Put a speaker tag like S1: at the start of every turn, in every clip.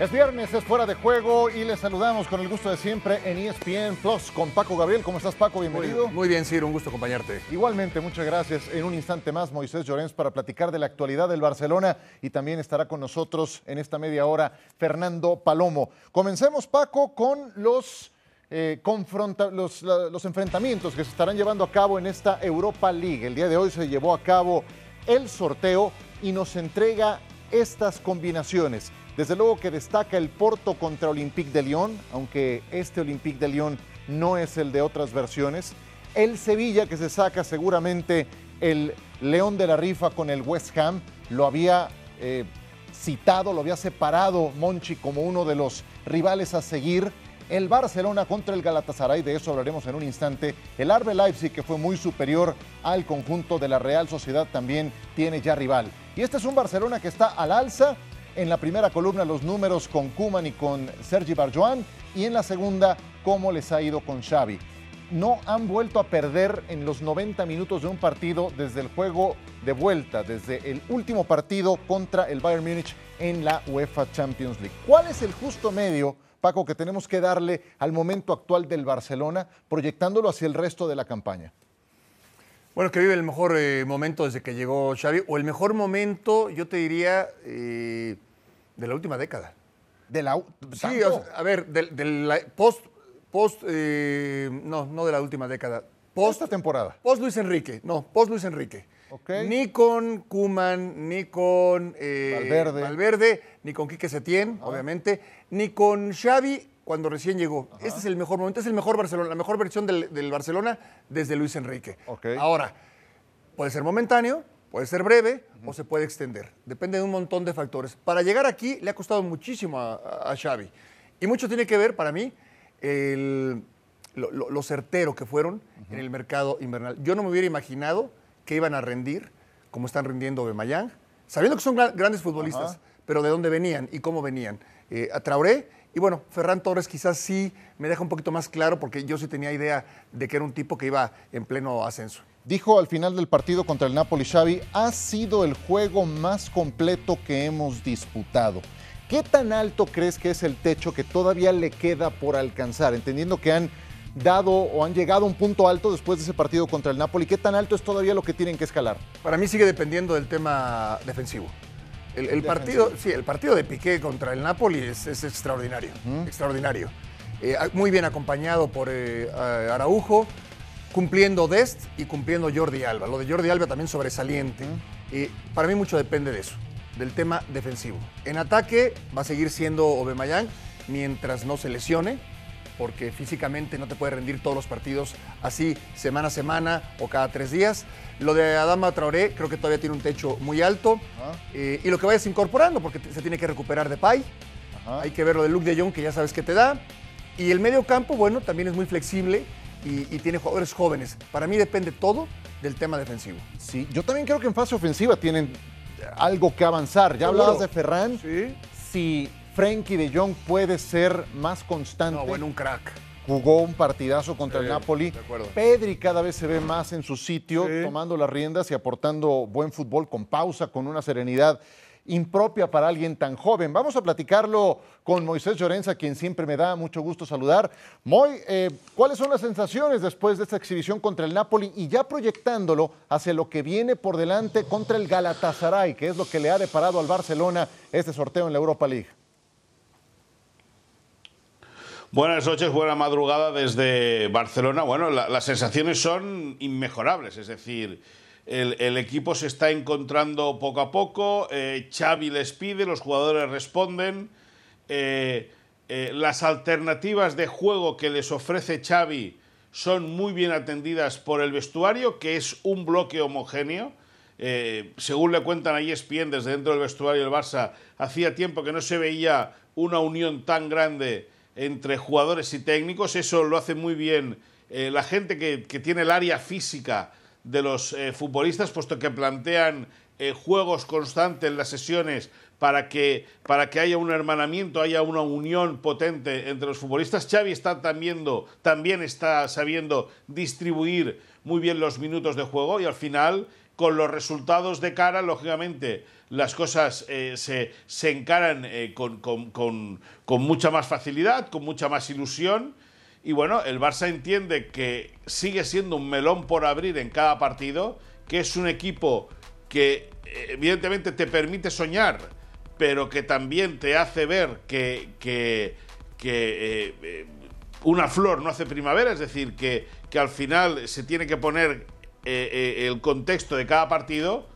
S1: Es viernes, es fuera de juego y les saludamos con el gusto de siempre en ESPN Plus con Paco Gabriel. ¿Cómo estás, Paco? Bienvenido.
S2: Muy, muy bien, Ciro, un gusto acompañarte.
S1: Igualmente, muchas gracias. En un instante más, Moisés Llorens para platicar de la actualidad del Barcelona y también estará con nosotros en esta media hora Fernando Palomo. Comencemos, Paco, con los, eh, confronta los, la- los enfrentamientos que se estarán llevando a cabo en esta Europa League. El día de hoy se llevó a cabo el sorteo y nos entrega estas combinaciones. Desde luego que destaca el Porto contra Olympique de Lyon, aunque este Olympique de Lyon no es el de otras versiones. El Sevilla que se saca seguramente el León de la Rifa con el West Ham. Lo había eh, citado, lo había separado Monchi como uno de los rivales a seguir. El Barcelona contra el Galatasaray, de eso hablaremos en un instante. El Arbe Leipzig, que fue muy superior al conjunto de la Real Sociedad, también tiene ya rival. Y este es un Barcelona que está al alza. En la primera columna los números con Kuman y con Sergi Barjoan. Y en la segunda, cómo les ha ido con Xavi. No han vuelto a perder en los 90 minutos de un partido desde el juego de vuelta, desde el último partido contra el Bayern Múnich en la UEFA Champions League. ¿Cuál es el justo medio, Paco, que tenemos que darle al momento actual del Barcelona, proyectándolo hacia el resto de la campaña?
S2: Bueno, que vive el mejor eh, momento desde que llegó Xavi, o el mejor momento, yo te diría, eh, de la última década.
S1: De la,
S2: Sí,
S1: ¿tanto?
S2: o sea, a ver, del, post, post eh, no, no de la última década, post,
S1: esta temporada.
S2: post Luis Enrique, no, post Luis Enrique.
S1: Ok.
S2: Ni con Kuman, ni con eh,
S1: Valverde.
S2: Valverde, ni con Quique Setién, obviamente, ni con Xavi cuando recién llegó. Este es el mejor momento, es el mejor Barcelona, la mejor versión del, del Barcelona desde Luis Enrique.
S1: Ok.
S2: Ahora, puede ser momentáneo, puede ser breve o se puede extender. Depende de un montón de factores. Para llegar aquí le ha costado muchísimo a, Xavi. Y mucho tiene que ver, para mí, el- lo, lo- lo certero que fueron en el mercado invernal. Yo no me hubiera imaginado que iban a rendir como están rindiendo Bemayán, sabiendo que son gra- grandes futbolistas, pero de dónde venían y cómo venían. Eh, a Traoré y bueno, Ferran Torres quizás sí me deja un poquito más claro porque yo sí tenía idea de que era un tipo que iba en pleno ascenso.
S1: Dijo al final del partido contra el Napoli Xavi, ha sido el juego más completo que hemos disputado. ¿Qué tan alto crees que es el techo que todavía le queda por alcanzar? Entendiendo que han dado o han llegado a un punto alto después de ese partido contra el Napoli, ¿qué tan alto es todavía lo que tienen que escalar?
S2: Para mí sigue dependiendo del tema defensivo. El, el partido, sí, el partido de Piqué contra el Napoli es, es extraordinario, extraordinario. Eh, muy bien acompañado por eh, Araujo, cumpliendo Dest y cumpliendo Jordi Alba. Lo de Jordi Alba también sobresaliente. Eh, para mí mucho depende de eso, del tema defensivo. En ataque va a seguir siendo Obemayán mientras no se lesione, porque físicamente no te puede rendir todos los partidos así semana a semana o cada tres días. Lo de Adama Traoré creo que todavía tiene un techo muy alto eh, y lo que vayas incorporando, porque se tiene que recuperar de Pay. Hay que ver lo de Luke de Jong, que ya sabes que te da. Y el medio campo, bueno, también es muy flexible y, y tiene jugadores jóvenes. Para mí depende todo del tema defensivo.
S1: Sí, yo también creo que en fase ofensiva tienen algo que avanzar. Ya
S2: Seguro.
S1: hablabas de Ferran.
S2: Sí.
S1: Si Frenkie de Jong puede ser más constante.
S2: No, bueno, un crack.
S1: jugó un partidazo contra
S2: Sí,
S1: el Napoli.
S2: de acuerdo.
S1: Pedri cada vez se ve más en su sitio,
S2: Sí.
S1: tomando las riendas y aportando buen fútbol con pausa, con una serenidad impropia para alguien tan joven. Vamos a platicarlo con Moisés Llorenza, quien siempre me da mucho gusto saludar. Moy, eh, ¿cuáles son las sensaciones después de esta exhibición contra el Napoli y ya proyectándolo hacia lo que viene por delante contra el Galatasaray, que es lo que le ha deparado al Barcelona este sorteo en la Europa League?
S3: Buenas noches, buena madrugada desde Barcelona. Bueno, la- las sensaciones son inmejorables, es decir, el, equipo se está encontrando poco a poco, eh, Xavi les pide, los jugadores responden, eh, eh, las alternativas de juego que les ofrece Xavi son muy bien atendidas por el vestuario, que es un bloque homogéneo. Eh, según le cuentan a ESPN desde dentro del vestuario del Barça, hacía tiempo que no se veía una unión tan grande entre jugadores y técnicos. Eso lo hace muy bien la gente que, que tiene el área física de los eh, futbolistas, puesto que plantean eh, juegos constantes en las sesiones para que, para que haya un hermanamiento, haya una unión potente entre los futbolistas. Xavi está también, también está sabiendo distribuir muy bien los minutos de juego y al final con los resultados de cara, lógicamente, las cosas eh, se, se, encaran con, con, con, con, mucha más facilidad, con mucha más ilusión. Y bueno, el Barça entiende que sigue siendo un melón por abrir en cada partido, que es un equipo que evidentemente te permite soñar, pero que también te hace ver que, que eh, una flor no hace primavera, es decir, que, al final se tiene que poner eh, eh, el contexto de cada partido.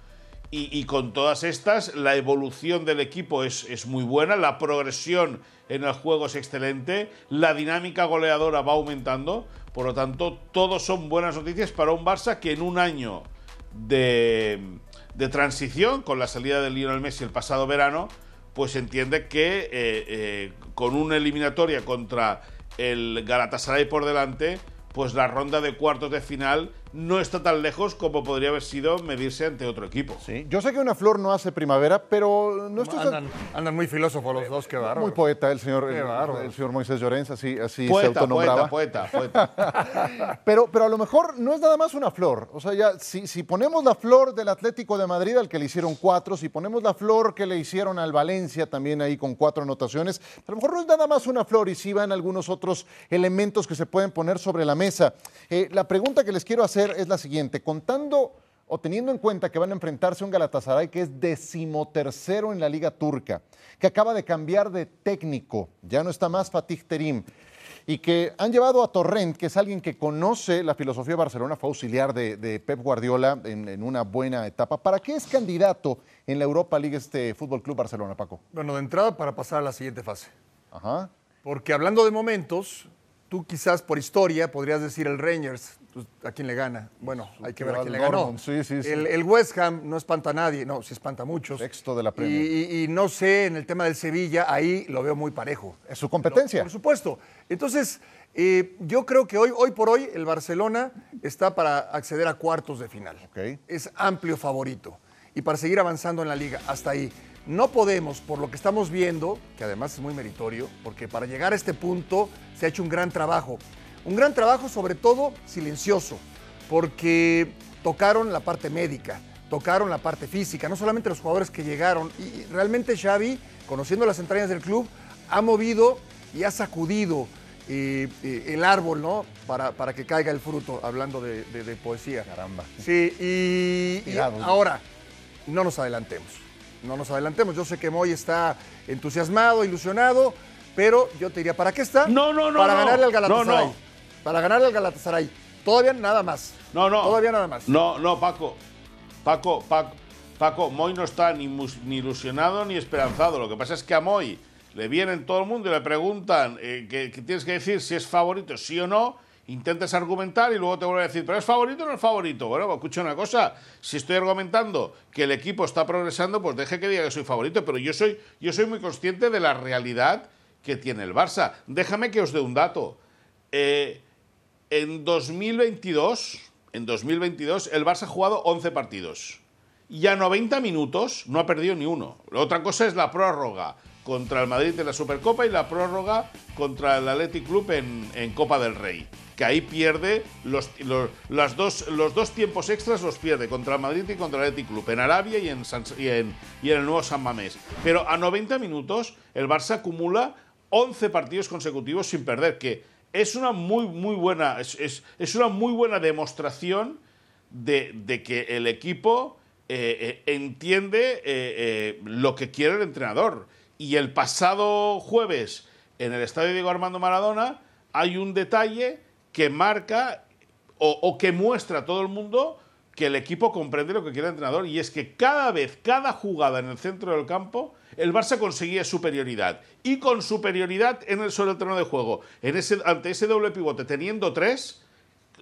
S3: Y, con todas estas, la evolución del equipo es, muy buena, la progresión en el juego es excelente, la dinámica goleadora va aumentando, por lo tanto, todos son buenas noticias para un Barça que en un año de, de transición, con la salida de Lionel Messi el pasado verano, pues entiende que eh, eh, con una eliminatoria contra el Galatasaray por delante, pues la ronda de cuartos de final no está tan lejos como podría haber sido medirse ante otro equipo.
S1: Sí, yo sé que una flor no hace primavera, pero no estoy
S2: andan, andan muy filósofos los dos, qué bárbaro.
S1: Muy poeta el señor, el, el, señor Moisés Llorens, así, así
S3: poeta,
S1: se autonombraba.
S3: Poeta, poeta, poeta.
S1: pero, pero a lo mejor no es nada más una flor. O sea, ya, si, si ponemos la flor del Atlético de Madrid, al que le hicieron cuatro, si ponemos la flor que le hicieron al Valencia, también ahí con cuatro anotaciones, a lo mejor no es nada más una flor y sí van algunos otros elementos que se pueden poner sobre la mesa. Eh, la pregunta que les quiero hacer es la siguiente contando o teniendo en cuenta que van a enfrentarse a un Galatasaray que es decimotercero en la liga turca, que acaba de cambiar de técnico, ya no está más Fatih Terim, y que han llevado a Torrent, que es alguien que conoce la filosofía de Barcelona, fue auxiliar de, de Pep Guardiola en, en, una buena etapa. ¿Para qué es candidato en la Europa League este Fútbol Club Barcelona, Paco?
S2: Bueno, de entrada para pasar a la siguiente fase.
S1: Ajá.
S2: Porque hablando de momentos, tú quizás por historia podrías decir el Rangers, pues, ¿a quién le gana? Bueno, hay que ver a quién le ganó.
S1: Sí, sí, sí.
S2: El, el, West Ham no espanta a nadie, no, sí espanta a muchos.
S1: Sexto de la Premier.
S2: Y, y, y, no sé, en el tema del Sevilla, ahí lo veo muy parejo.
S1: Es su competencia.
S2: Pero, por supuesto. Entonces, eh, yo creo que hoy, hoy por hoy el Barcelona está para acceder a cuartos de final.
S1: Okay.
S2: Es amplio favorito. Y para seguir avanzando en la liga, hasta ahí. No podemos, por lo que estamos viendo, que además es muy meritorio, porque para llegar a este punto se ha hecho un gran trabajo. Un gran trabajo sobre todo silencioso, porque tocaron la parte médica, tocaron la parte física, no solamente los jugadores que llegaron, y realmente Xavi, conociendo las entrañas del club, ha movido y ha sacudido eh, eh, el árbol, ¿no? Para, para, que caiga el fruto, hablando de, de, de poesía.
S1: Caramba.
S2: Sí, y, y ahora, no nos adelantemos no nos adelantemos. Yo sé que Moy está entusiasmado, ilusionado, pero yo te diría, ¿para qué está?
S3: No, no, no.
S2: Para
S3: no.
S2: ganarle al Galatasaray.
S3: No, no.
S2: Para ganarle al Galatasaray. Todavía nada más.
S3: No, no.
S2: Todavía nada más.
S3: No, no, Paco. Paco, Paco, Paco, Moy no está ni, ni ilusionado ni esperanzado. Lo que pasa es que a Moy le vienen todo el mundo y le preguntan eh, que, que tienes que decir si es favorito, sí o no intentas argumentar y luego te vuelve a decir, pero es favorito o no es favorito. Bueno, pues escucha una cosa, si estoy argumentando que el equipo está progresando, pues deje que diga que soy favorito, pero yo soy, yo soy muy consciente de la realidad que tiene el Barça. Déjame que os dé un dato. Eh, en 2022, en 2022, el Barça ha jugado 11 partidos. Y a 90 minutos no ha perdido ni uno. La otra cosa es la prórroga contra el Madrid en la Supercopa y la prórroga contra el Athletic Club en, Copa del Rey que ahí pierde los, los, dos, los dos tiempos extras los pierde contra el Madrid y contra el Athletic Club, en Arabia y en, y, en, y en, el nuevo San Mamés. Pero a 90 minutos el Barça acumula 11 partidos consecutivos sin perder, que es una muy, muy buena, es, es, una muy buena demostración de, de que el equipo eh, eh, entiende eh, lo que quiere el entrenador. Y el pasado jueves, en el estadio Diego Armando Maradona, hay un detalle que marca o, o, que muestra a todo el mundo que el equipo comprende lo que quiere el entrenador y es que cada vez, cada jugada en el centro del campo, el Barça conseguía superioridad y con superioridad en el sobre el terreno de juego, en ese, ante ese doble pivote, teniendo tres,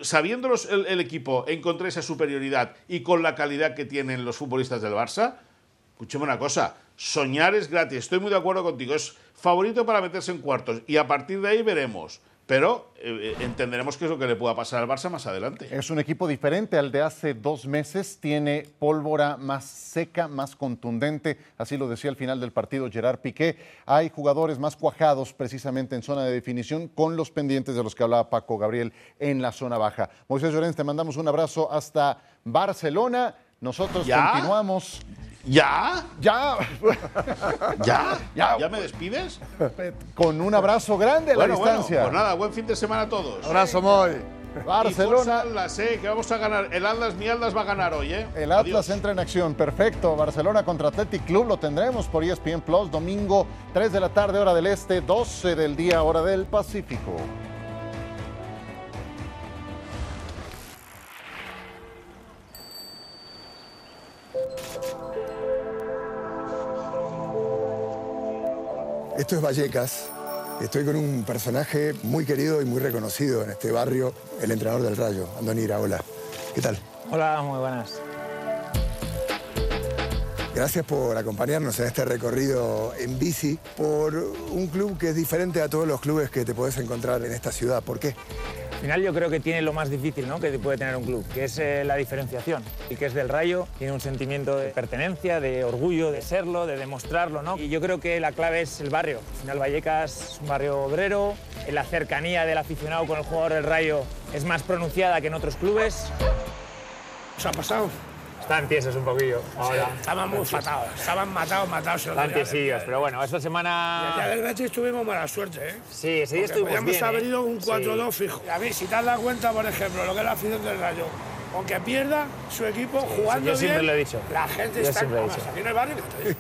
S3: sabiendo los, el, equipo encontrar esa superioridad y con la calidad que tienen los futbolistas del Barça, escúcheme una cosa, soñar es gratis, estoy muy de acuerdo contigo, es favorito para meterse en cuartos. Y a partir de ahí veremos pero eh, entenderemos qué es lo que le pueda pasar al Barça más adelante.
S1: Es un equipo diferente al de hace dos meses, tiene pólvora más seca, más contundente, así lo decía al final del partido Gerard Piqué. Hay jugadores más cuajados precisamente en zona de definición con los pendientes de los que hablaba Paco Gabriel en la zona baja. Moisés Llorens, te mandamos un abrazo hasta Barcelona. Nosotros
S3: ¿Ya?
S1: continuamos.
S3: ¿Ya?
S1: Ya,
S3: ¿Ya?
S1: Ya.
S3: ¿Ya me despides?
S1: con un abrazo grande a la
S3: Bueno, bueno,
S1: distancia.
S3: pues nada, buen fin de semana a todos.
S2: Abrazo, Moy.
S1: Barcelona.
S3: Y Atlas, eh, que vamos a ganar. El Atlas, mi Atlas va a ganar hoy, ¿eh?
S1: El Atlas
S3: Adiós.
S1: entra en acción, perfecto. Barcelona contra Athletic Club lo tendremos por ESPN Plus, domingo 3 de la tarde, hora del este, 12 del día, hora del Pacífico.
S4: Esto es Vallecas. Estoy con un personaje muy querido y muy reconocido en este barrio, el entrenador del Rayo, Andoni Iraola. ¿Qué tal?
S5: Hola, muy buenas.
S4: Gracias por acompañarnos en este recorrido en bici por un club que es diferente a todos los clubes que te puedes encontrar en esta ciudad. ¿Por qué?
S5: Al final yo creo que tiene lo más difícil ¿no? que puede tener un club, que es eh, la diferenciación. El que es del Rayo tiene un sentimiento de pertenencia, de orgullo, de serlo, de demostrarlo. ¿no? Y yo creo que la clave es el barrio. Al final Vallecas es un barrio obrero, la cercanía del aficionado con el jugador del Rayo es más pronunciada que en otros clubes.
S6: ¿Os ha pasado?
S5: Están tiesos un poquillo ahora.
S6: Estaban muy fatados, estaban matados, matados. el día.
S5: tiesillos, pero bueno, esta
S6: El día
S5: semana...
S6: del Betis tuvimos mala suerte, ¿eh?
S5: Sí, ese día estuvimos bien.
S6: haber
S5: ¿eh?
S6: ido un
S5: Sí.
S6: 4-2 fijo. A mí, si te has dado cuenta, por ejemplo, lo que es la afición del Rayo, aunque pierda su equipo jugando
S5: yo siempre
S6: bien,
S5: lo he dicho.
S6: la gente
S5: Yo
S6: está
S5: siempre lo he dicho.
S6: aquí en el barrio.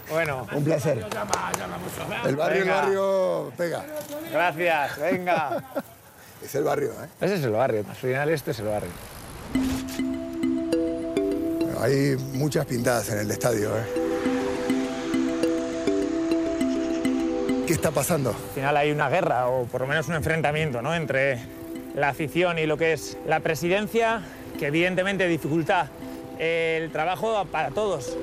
S5: Bueno,
S4: Un placer.
S6: Llama, llama mucho.
S4: El barrio,
S5: Venga.
S4: el barrio pega.
S5: gracias, venga.
S4: Es el barrio, ¿eh?
S5: Ese es el barrio, al final este es el barrio.
S4: Bueno, hay muchas pintadas en el estadio, ¿eh? ¿Qué está pasando?
S5: Al final hay una guerra o por lo menos un enfrentamiento ¿no? entre la afición y lo que es la presidencia, que evidentemente dificulta el trabajo para todos.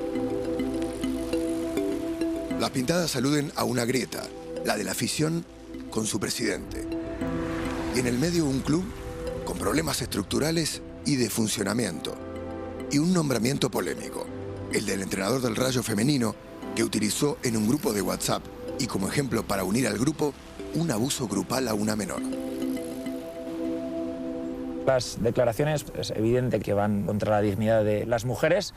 S4: Las pintadas aluden a una grieta, la de la afición con su presidente. Y en el medio un club con problemas estructurales y de funcionamiento. Y un nombramiento polémico, el del entrenador del Rayo femenino que utilizó en un grupo de WhatsApp y como ejemplo para unir al grupo un abuso grupal a una menor.
S5: Las declaraciones es evidente que van contra la dignidad de las mujeres.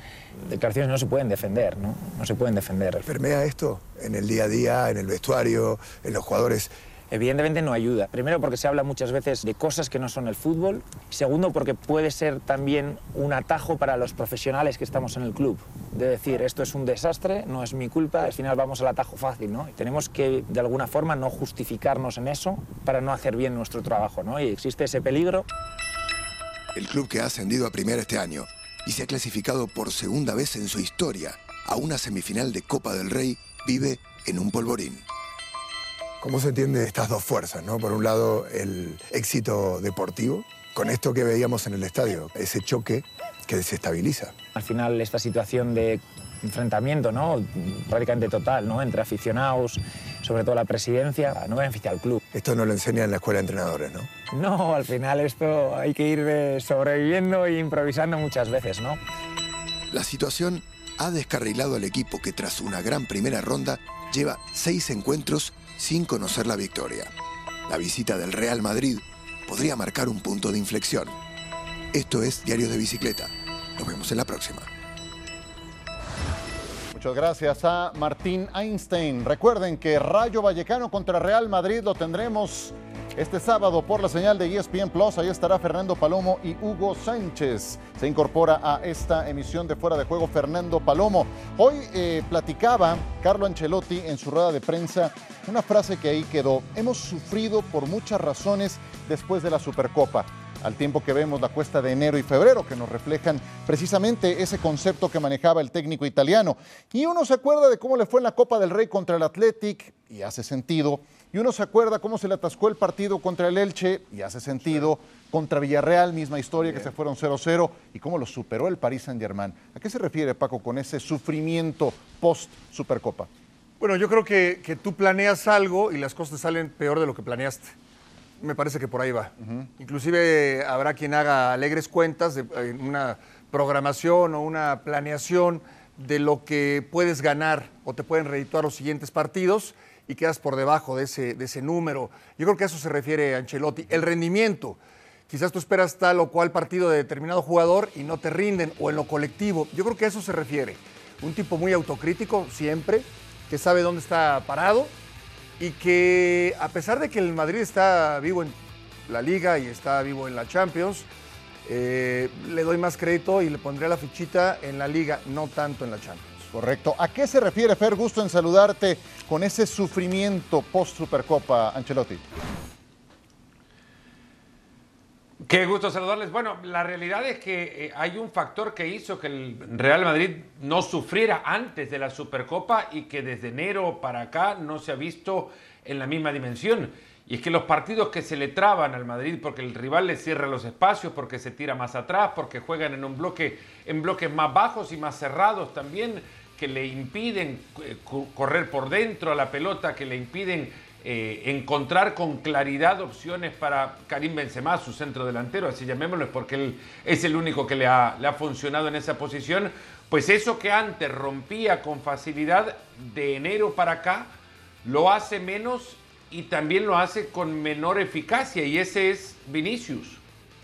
S5: Declaraciones no se pueden defender, ¿no? No se pueden defender.
S4: ¿Permea esto en el día a día, en el vestuario, en los jugadores?
S5: Evidentemente no ayuda. Primero porque se habla muchas veces de cosas que no son el fútbol. Segundo porque puede ser también un atajo para los profesionales que estamos en el club. De decir, esto es un desastre, no es mi culpa, al final vamos al atajo fácil, ¿no? Y tenemos que, de alguna forma, no justificarnos en eso para no hacer bien nuestro trabajo, ¿no? Y existe ese peligro.
S4: El club que ha ascendido a primera este año y se ha clasificado por segunda vez en su historia a una semifinal de Copa del Rey vive en un polvorín. ¿Cómo se entiende estas dos fuerzas? ¿no? Por un lado, el éxito deportivo, con esto que veíamos en el estadio, ese choque que desestabiliza.
S5: Al final, esta situación de enfrentamiento, ¿no? Prácticamente total, ¿no? Entre aficionados, sobre todo la presidencia, no beneficia al club.
S4: Esto no lo enseña en la escuela de entrenadores, ¿no?
S5: No, al final esto hay que ir sobreviviendo e improvisando muchas veces, ¿no?
S4: La situación ha descarrilado al equipo que tras una gran primera ronda lleva seis encuentros sin conocer la victoria. La visita del Real Madrid podría marcar un punto de inflexión. Esto es Diario de Bicicleta. Nos vemos en la próxima.
S1: Muchas gracias a Martín Einstein. Recuerden que Rayo Vallecano contra Real Madrid lo tendremos este sábado por la señal de ESPN Plus. Ahí estará Fernando Palomo y Hugo Sánchez. Se incorpora a esta emisión de Fuera de Juego Fernando Palomo. Hoy eh, platicaba Carlo Ancelotti en su rueda de prensa una frase que ahí quedó. Hemos sufrido por muchas razones después de la Supercopa al tiempo que vemos la cuesta de enero y febrero, que nos reflejan precisamente ese concepto que manejaba el técnico italiano. Y uno se acuerda de cómo le fue en la Copa del Rey contra el Athletic, y hace sentido. Y uno se acuerda cómo se le atascó el partido contra el Elche, y hace sentido. Contra Villarreal, misma historia, que se fueron 0-0, y cómo lo superó el Paris Saint-Germain. ¿A qué se refiere, Paco, con ese sufrimiento post-Supercopa?
S2: Bueno, yo creo que, que tú planeas algo y las cosas salen peor de lo que planeaste. Me parece que por ahí va. Inclusive habrá quien haga alegres cuentas de en una programación o una planeación de lo que puedes ganar o te pueden redituar los siguientes partidos y quedas por debajo de ese, de ese número. Yo creo que a eso se refiere Ancelotti. El rendimiento. quizás tú esperas tal o cual partido de determinado jugador y no te rinden, o en lo colectivo. Yo creo que a eso se refiere. Un tipo muy autocrítico siempre, que sabe dónde está parado y que a pesar de que el Madrid está vivo en la liga y está vivo en la Champions, eh, le doy más crédito y le pondré la fichita en la liga, no tanto en la Champions.
S1: Correcto. ¿A qué se refiere, Fer? Gusto en saludarte con ese sufrimiento post-Supercopa, Ancelotti.
S7: Qué gusto saludarles. Bueno, la realidad es que eh, hay un factor que hizo que el Real Madrid no sufriera antes de la Supercopa y que desde enero para acá no se ha visto en la misma dimensión. Y es que los partidos que se le traban al Madrid porque el rival le cierra los espacios, porque se tira más atrás, porque juegan en un bloque en bloques más bajos y más cerrados también, que le impiden eh, correr por dentro a la pelota, que le impiden eh, encontrar con claridad opciones para Karim Benzema, su centro delantero, así llamémoslo, porque él es el único que le ha, le ha funcionado en esa posición, pues eso que antes rompía con facilidad de enero para acá, lo hace menos y también lo hace con menor eficacia, y ese es Vinicius.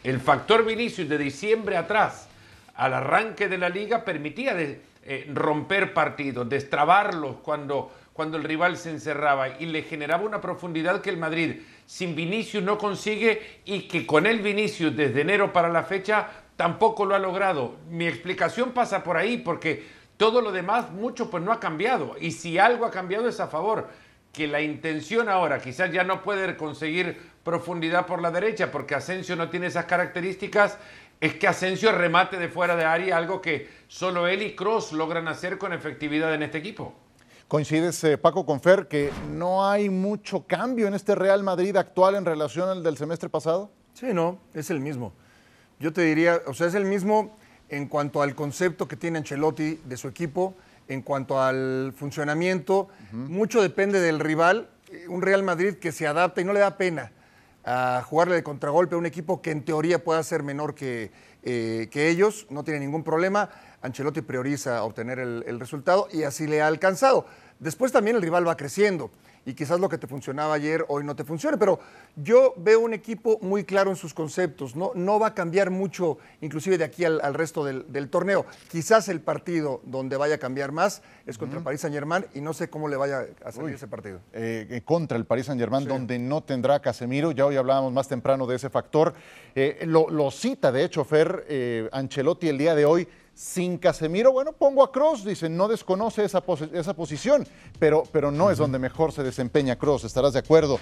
S7: El factor Vinicius de diciembre atrás, al arranque de la liga, permitía de, eh, romper partidos, destrabarlos cuando cuando el rival se encerraba y le generaba una profundidad que el Madrid sin Vinicius no consigue y que con el Vinicius desde enero para la fecha tampoco lo ha logrado. Mi explicación pasa por ahí porque todo lo demás mucho pues no ha cambiado y si algo ha cambiado es a favor que la intención ahora quizás ya no puede conseguir profundidad por la derecha porque Asensio no tiene esas características es que Asensio remate de fuera de área algo que solo él y Cross logran hacer con efectividad en este equipo.
S1: ¿Coincides, eh, Paco, con Fer, que no hay mucho cambio en este Real Madrid actual en relación al del semestre pasado?
S2: Sí, no, es el mismo. Yo te diría, o sea, es el mismo en cuanto al concepto que tiene Ancelotti de su equipo, en cuanto al funcionamiento. Mucho depende del rival. Un Real Madrid que se adapta y no le da pena a jugarle de contragolpe a un equipo que en teoría pueda ser menor que, eh, que ellos, no tiene ningún problema. Ancelotti prioriza obtener el, resultado y así le ha alcanzado. Después también el rival va creciendo y quizás lo que te funcionaba ayer hoy no te funcione, pero yo veo un equipo muy claro en sus conceptos, no, no va a cambiar mucho, inclusive de aquí al, resto del, torneo. Quizás el partido donde vaya a cambiar más es contra el Paris Saint Germain y no sé cómo le vaya a salir ese partido.
S1: Eh, eh, contra el Paris Saint Germain, donde no tendrá Casemiro, ya hoy hablábamos más temprano de ese factor. Eh, lo, lo, cita, de hecho, Fer Ancelotti el día de hoy sin Casemiro, bueno, pongo a Cross, dice, no desconoce esa, esa posición, pero, pero no es donde mejor se desempeña Cross, ¿estarás de acuerdo?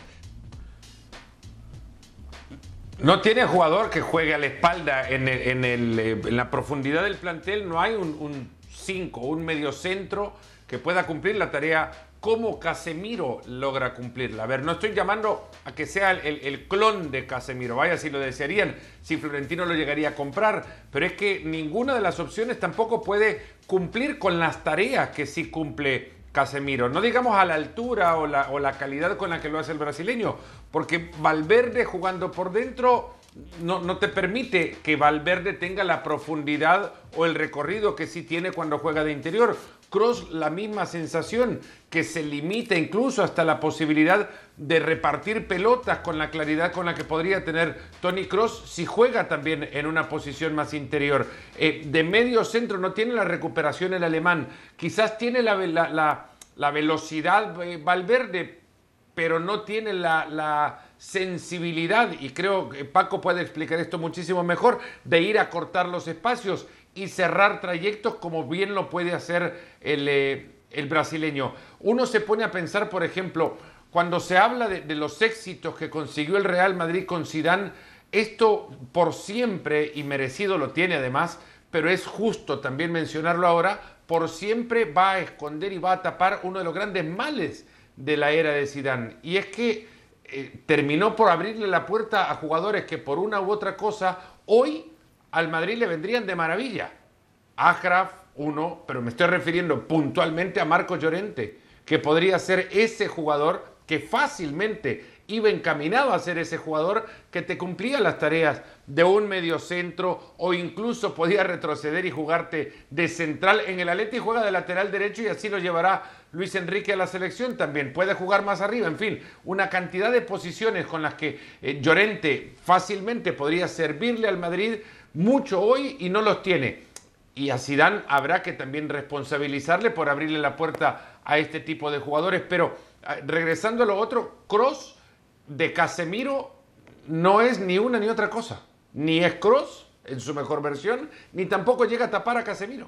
S7: No tiene jugador que juegue a la espalda en, eh, la profundidad del plantel, no hay un 5, un, un medio centro que pueda cumplir la tarea cómo Casemiro logra cumplirla. A ver, no estoy llamando a que sea el, clon de Casemiro, vaya si lo desearían, si Florentino lo llegaría a comprar, pero es que ninguna de las opciones tampoco puede cumplir con las tareas que sí cumple Casemiro. No digamos a la altura o la, o la calidad con la que lo hace el brasileño, porque Valverde jugando por dentro no, no, te permite que Valverde tenga la profundidad o el recorrido que sí tiene cuando juega de interior. Cross la misma sensación, que se limita incluso hasta la posibilidad de repartir pelotas con la claridad con la que podría tener Tony Cross si juega también en una posición más interior. Eh, de medio centro no tiene la recuperación el alemán, quizás tiene la, la, velocidad eh, Valverde, pero no tiene la, sensibilidad, y creo que Paco puede explicar esto muchísimo mejor, de ir a cortar los espacios y cerrar trayectos como bien lo puede hacer el, eh, el brasileño. Uno se pone a pensar, por ejemplo, cuando se habla de, los éxitos que consiguió el Real Madrid con Zidane, esto por siempre, y merecido lo tiene además, pero es justo también mencionarlo ahora, por siempre va a esconder y va a tapar uno de los grandes males de la era de Zidane. Y es que eh, terminó por abrirle la puerta a jugadores que por una u otra cosa hoy al Madrid le vendrían de maravilla. Agraf, uno, pero me estoy refiriendo puntualmente a Marco Llorente, que podría ser ese jugador que fácilmente iba encaminado a ser ese jugador que te cumplía las tareas de un mediocentro o incluso podía retroceder y jugarte de central. En el Atleti juega de lateral derecho y así lo llevará Luis Enrique a la selección también. Puede jugar más arriba, en fin, una cantidad de posiciones con las que eh, Llorente fácilmente podría servirle al Madrid mucho hoy y no los tiene. Y a Zidane habrá que también responsabilizarle por abrirle la puerta a este tipo de jugadores. Pero ah, regresando a lo otro, Cross de Casemiro no es ni una ni otra cosa. Ni es Cross en su mejor versión, ni tampoco llega a tapar a Casemiro.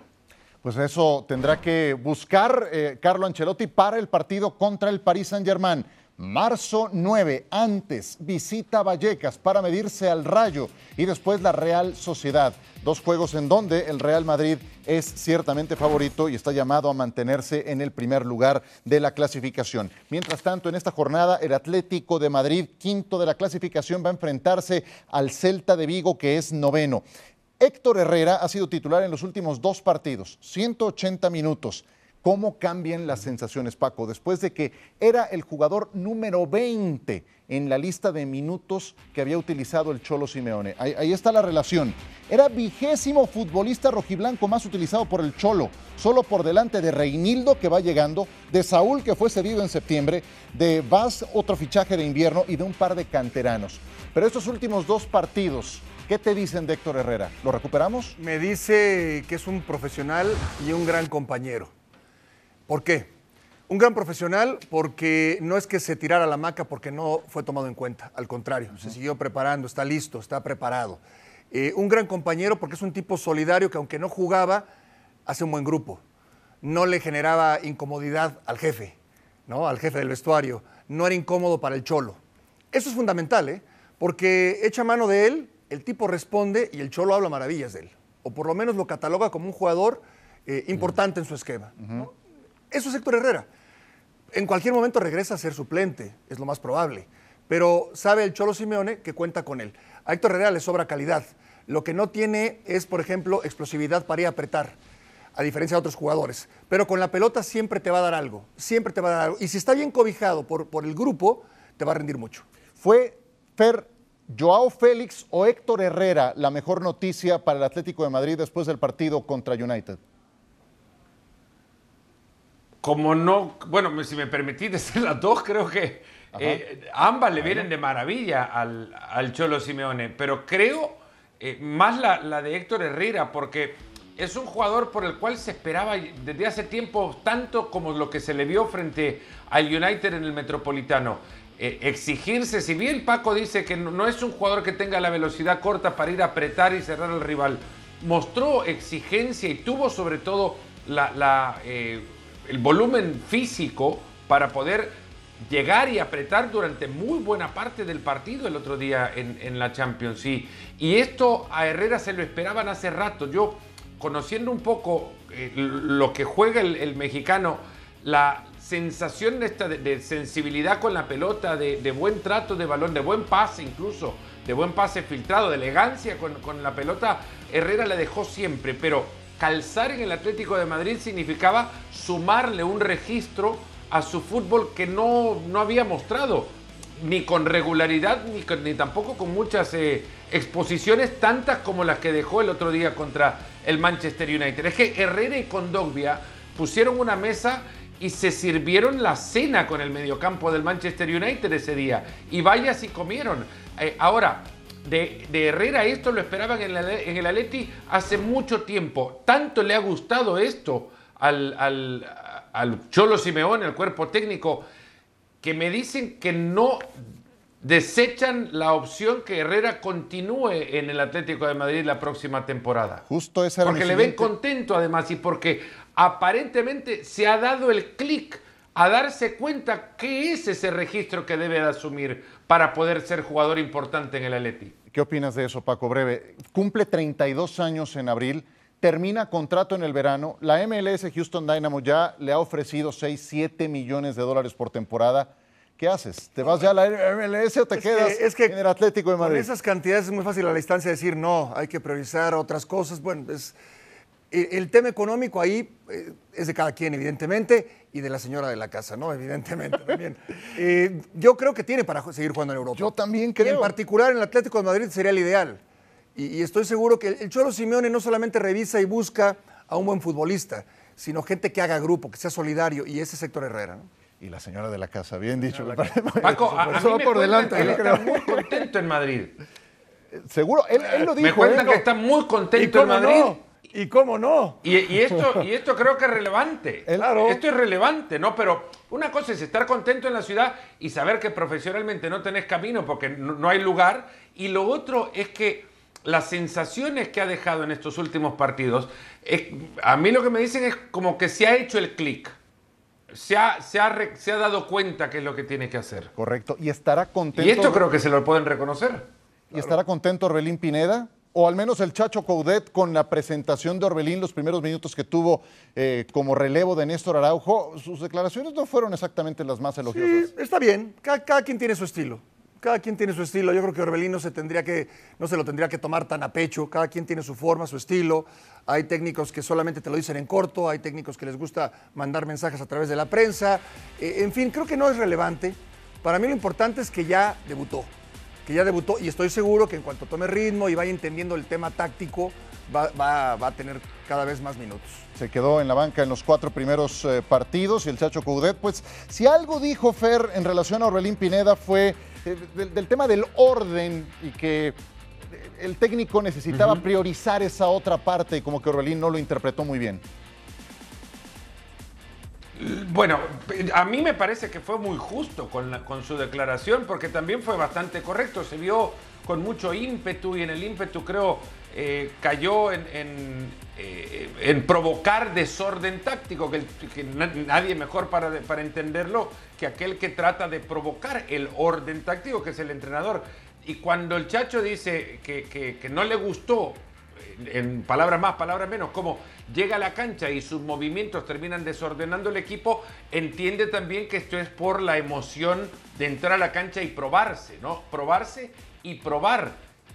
S1: Pues eso tendrá que buscar eh, Carlo Ancelotti para el partido contra el Paris Saint-Germain. Marzo 9, antes visita Vallecas para medirse al Rayo y después la Real Sociedad. Dos juegos en donde el Real Madrid es ciertamente favorito y está llamado a mantenerse en el primer lugar de la clasificación. Mientras tanto, en esta jornada, el Atlético de Madrid, quinto de la clasificación, va a enfrentarse al Celta de Vigo, que es noveno. Héctor Herrera ha sido titular en los últimos dos partidos, 180 minutos. ¿Cómo cambian las sensaciones, Paco? Después de que era el jugador número 20 en la lista de minutos que había utilizado el Cholo Simeone. Ahí, está la relación. Era vigésimo futbolista rojiblanco más utilizado por el Cholo, solo por delante de Reinildo, que va llegando, de Saúl, que fue cedido en septiembre, de Vaz, otro fichaje de invierno, y de un par de canteranos. Pero estos últimos dos partidos, ¿Qué te dicen de Héctor Herrera? ¿Lo recuperamos?
S2: Me dice que es un profesional y un gran compañero. ¿Por qué? Un gran profesional porque no es que se tirara la maca porque no fue tomado en cuenta, al contrario, se siguió preparando, está listo, está preparado. Eh, un gran compañero porque es un tipo solidario que aunque no jugaba, hace un buen grupo. No le generaba incomodidad al jefe, ¿no? al jefe del vestuario. No era incómodo para el cholo. Eso es fundamental, ¿eh? porque echa mano de él, el tipo responde y el cholo habla maravillas de él. O por lo menos lo cataloga como un jugador eh, importante en su esquema. Eso es Héctor Herrera. En cualquier momento regresa a ser suplente, es lo más probable. Pero sabe el Cholo Simeone que cuenta con él. A Héctor Herrera le sobra calidad. Lo que no tiene es, por ejemplo, explosividad para ir a apretar, a diferencia de otros jugadores. Pero con la pelota siempre te va a dar algo, siempre te va a dar algo. Y si está bien cobijado por, por el grupo, te va a rendir mucho.
S1: Fue Fer Joao Félix o Héctor Herrera la mejor noticia para el Atlético de Madrid después del partido contra United
S7: como no, bueno, si me permitís decir las dos, creo que eh, ambas le vienen de maravilla al, Cholo Simeone, pero creo eh, más la, de Héctor Herrera, porque es un jugador por el cual se esperaba desde hace tiempo tanto como lo que se le vio frente al United en el Metropolitano. Eh, exigirse, si bien Paco dice que no, es un jugador que tenga la velocidad corta para ir a apretar y cerrar al rival, mostró exigencia y tuvo sobre todo la, el volumen físico para poder llegar y apretar durante muy buena parte del partido el otro día en, la Champions. Y, y esto a Herrera se lo esperaban hace rato. Yo, conociendo un poco eh, lo que juega el, mexicano, la sensación de, esta, de, sensibilidad con la pelota, de, buen trato de balón, de buen pase incluso, de buen pase filtrado, de elegancia con, con la pelota, Herrera le dejó siempre, pero calzar en el Atlético de Madrid significaba sumarle un registro a su fútbol que no, no había mostrado, ni con regularidad, ni, ni tampoco con muchas eh, exposiciones, tantas como las que dejó el otro día contra el Manchester United. Es que Herrera y Condogbia pusieron una mesa y se sirvieron la cena con el mediocampo del Manchester United ese día. Y vaya si comieron. Eh, ahora, de, Herrera esto lo esperaban en, el Atleti hace mucho tiempo. Tanto le ha gustado esto al, al, Cholo Simeone, al cuerpo técnico, que me dicen que no desechan la opción que Herrera continúe en el Atlético de Madrid la próxima temporada.
S1: Justo esa
S7: Porque le ven contento además y porque aparentemente se ha dado el clic a darse cuenta qué es ese registro que debe de asumir para poder ser jugador importante en el Atleti.
S1: ¿Qué opinas de eso, Paco? Breve. Cumple 32 años en abril, termina contrato en el verano. La MLS Houston Dynamo ya le ha ofrecido 6, 7 millones de dólares por temporada. ¿Qué haces? ¿Te vas ya a la MLS o te quedas en el Atlético de Madrid?
S2: Con esas cantidades es muy fácil a la distancia decir no, hay que priorizar otras cosas. Bueno, es, el tema económico ahí eh, es de cada quien, evidentemente, y de la señora de la casa, ¿no? Evidentemente también. Eh, yo creo que tiene para seguir jugando en Europa.
S1: Yo también
S2: Y
S1: creo.
S2: en particular en el Atlético de Madrid sería el ideal. Y, y estoy seguro que el, el Cholo Simeone no solamente revisa y busca a un buen futbolista, sino gente que haga grupo, que sea solidario, y ese es Héctor Herrera. ¿no?
S1: Y la señora de la casa, bien dicho. me parece.
S7: Paco, a, a
S2: Eso
S7: mí
S2: va
S7: me
S2: por delante,
S7: que él está muy contento en Madrid.
S1: Seguro, él, él lo dijo.
S7: me cuentan
S1: ¿eh?
S7: que está muy
S2: ¿Y
S7: contento en Madrid.
S2: no? ¿Y cómo no?
S7: Y, y esto, y esto creo que es relevante.
S2: Claro.
S7: Esto es relevante, ¿no? Pero una cosa es estar contento en la ciudad y saber que profesionalmente no tenés camino porque no, no hay lugar. Y lo otro es que las sensaciones que ha dejado en estos últimos partidos, es- a mí lo que me dicen es como que se ha hecho el clic. Se ha, se, ha re- se ha dado cuenta qué es lo que tiene que hacer.
S1: Correcto. Y estará contento.
S7: Y esto creo que se lo pueden reconocer.
S1: ¿Y estará contento Orbelín Pineda? O al menos el Chacho Coudet con la presentación de Orbelín, los primeros minutos que tuvo eh, como relevo de Néstor Araujo. Sus declaraciones no fueron exactamente las más elogiosas.
S2: Sí, está bien. Cada, cada quien tiene su estilo. Cada quien tiene su estilo. Yo creo que Orbelín no se, tendría que, no se lo tendría que tomar tan a pecho. Cada quien tiene su forma, su estilo. Hay técnicos que solamente te lo dicen en corto. Hay técnicos que les gusta mandar mensajes a través de la prensa. Eh, en fin, creo que no es relevante. Para mí lo importante es que ya debutó. Que ya debutó y estoy seguro que en cuanto tome ritmo y vaya entendiendo el tema táctico, va, va- va a tener cada vez más minutos.
S1: Se quedó en la banca en los cuatro primeros eh, partidos y el Chacho Coudet, pues si algo dijo Fer en relación a Orbelín Pineda fue eh, del, del tema del orden y que el técnico necesitaba priorizar esa otra parte y como que Orbelín no lo interpretó muy bien.
S7: Bueno, a mí me parece que fue muy justo con, su declaración porque también fue bastante correcto. Se vio con mucho ímpetu y en el ímpetu creo eh, cayó eh, en provocar desorden táctico, que, nadie mejor para, entenderlo que aquel que trata de provocar el orden táctico, que es el entrenador. Y cuando el Chacho dice que no le gustó en palabras más, palabras menos, como llega a la cancha y sus movimientos terminan desordenando el equipo, entiende también que esto es por la emoción de entrar a la cancha y probarse, ¿no? Probarse y probar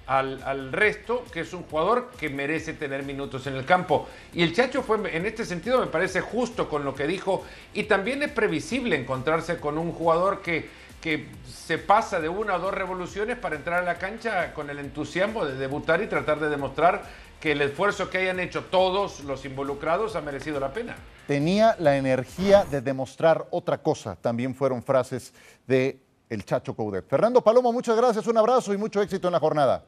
S7: al, resto, que es un jugador que merece tener minutos en el campo. Y el Chacho fue, en este sentido, me parece justo con lo que dijo, y también es previsible encontrarse con un jugador que, que se pasa de una o dos revoluciones para entrar a la cancha con el entusiasmo de debutar y tratar de demostrar que el esfuerzo que hayan hecho todos los involucrados ha merecido la pena.
S1: Tenía la energía de demostrar otra cosa, también fueron frases de el Chacho Coudet. Fernando Palomo, muchas gracias, un abrazo y mucho éxito en la jornada.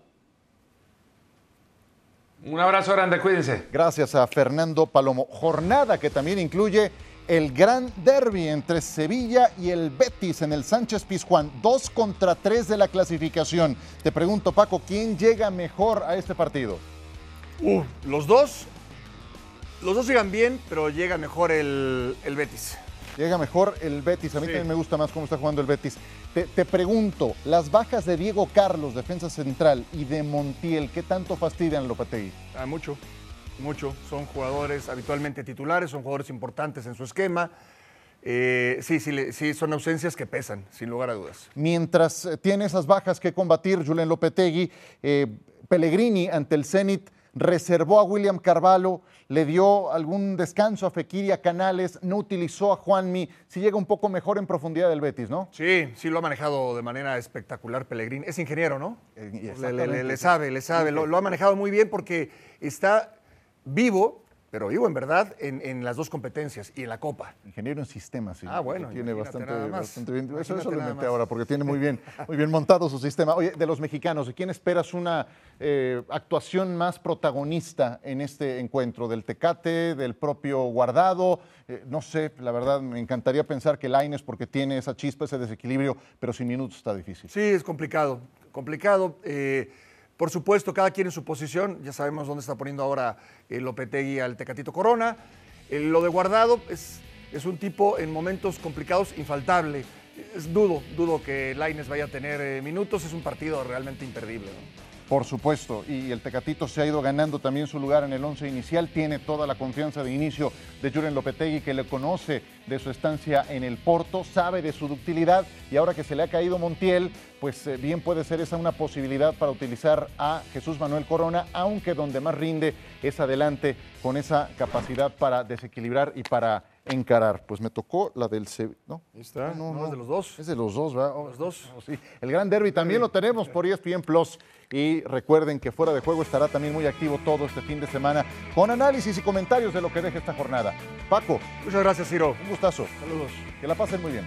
S7: Un abrazo grande, cuídense.
S1: Gracias a Fernando Palomo. Jornada que también incluye el gran derby entre Sevilla y el Betis en el Sánchez Pizjuán. Dos contra tres de la clasificación. Te pregunto, Paco, ¿quién llega mejor a este partido?
S2: Uh, los dos, los dos llegan bien, pero llega mejor el, el Betis.
S1: Llega mejor el Betis. A mí
S2: Sí.
S1: también me gusta más cómo está jugando el Betis. Te, te pregunto, las bajas de Diego Carlos, defensa central, y de Montiel, ¿qué tanto fastidian Lopetegui?
S2: Ah, mucho, mucho. Son jugadores habitualmente titulares, son jugadores importantes en su esquema. Eh, sí, sí, sí, son ausencias que pesan, sin lugar a dudas.
S1: Mientras eh, tiene esas bajas que combatir Julen Lopetegui, eh, Pellegrini ante el Zenit reservó a William Carvalho, le dio algún descanso a Fekir y a Canales, no utilizó a Juanmi, si llega un poco mejor en profundidad del Betis, ¿no?
S2: Sí, sí lo ha manejado de manera espectacular Pellegrini. Es ingeniero, ¿no?
S1: Eh,
S2: Le, sabe, le sabe. Lo, lo ha manejado muy bien porque está vivo, pero vivo en verdad, en, en las dos competencias y en la Copa.
S1: Ingeniero en sistemas, sí.
S2: Ah, bueno,
S1: Tiene bastante, bien. Eso, eso lo inventé ahora porque tiene muy bien, muy bien montado su sistema. Oye, de los mexicanos, ¿de quién esperas una eh, actuación más protagonista en este encuentro? ¿Del Tecate, del propio Guardado? Eh, no sé, la verdad, me encantaría pensar que Laines porque tiene esa chispa, ese desequilibrio, pero sin minutos está difícil.
S2: Sí, es complicado, complicado. Eh, por supuesto, cada quien en su posición. Ya sabemos dónde está poniendo ahora eh, Lopetegui al Tecatito Corona. Eh, lo de Guardado es, es un tipo en momentos complicados infaltable. Es dudo, dudo que Laines vaya a tener eh, minutos. Es un partido realmente imperdible.
S1: Por supuesto, y el Tecatito se ha ido ganando también su lugar en el once inicial, tiene toda la confianza de inicio de Juren Lopetegui, que le conoce de su estancia en el Porto, sabe de su ductilidad, y ahora que se le ha caído Montiel, pues eh, bien puede ser esa una posibilidad para utilizar a Jesús Manuel Corona, aunque donde más rinde es adelante con esa capacidad para desequilibrar y para encarar. Pues me tocó la del Sevilla. ¿no?
S2: Ahí está.
S1: No,
S2: No,
S1: no.
S2: es de los dos.
S1: Es de los dos, ¿verdad? Oh,
S2: Los dos.
S1: oh, sí. El Gran Derby también lo tenemos por ESPN Plus. Y recuerden que Fuera de Juego estará también muy activo todo este fin de semana con análisis y comentarios de lo que deja esta jornada. Paco,
S2: Muchas gracias, Ciro.
S1: un gustazo.
S2: Saludos.
S1: Que la pasen muy bien.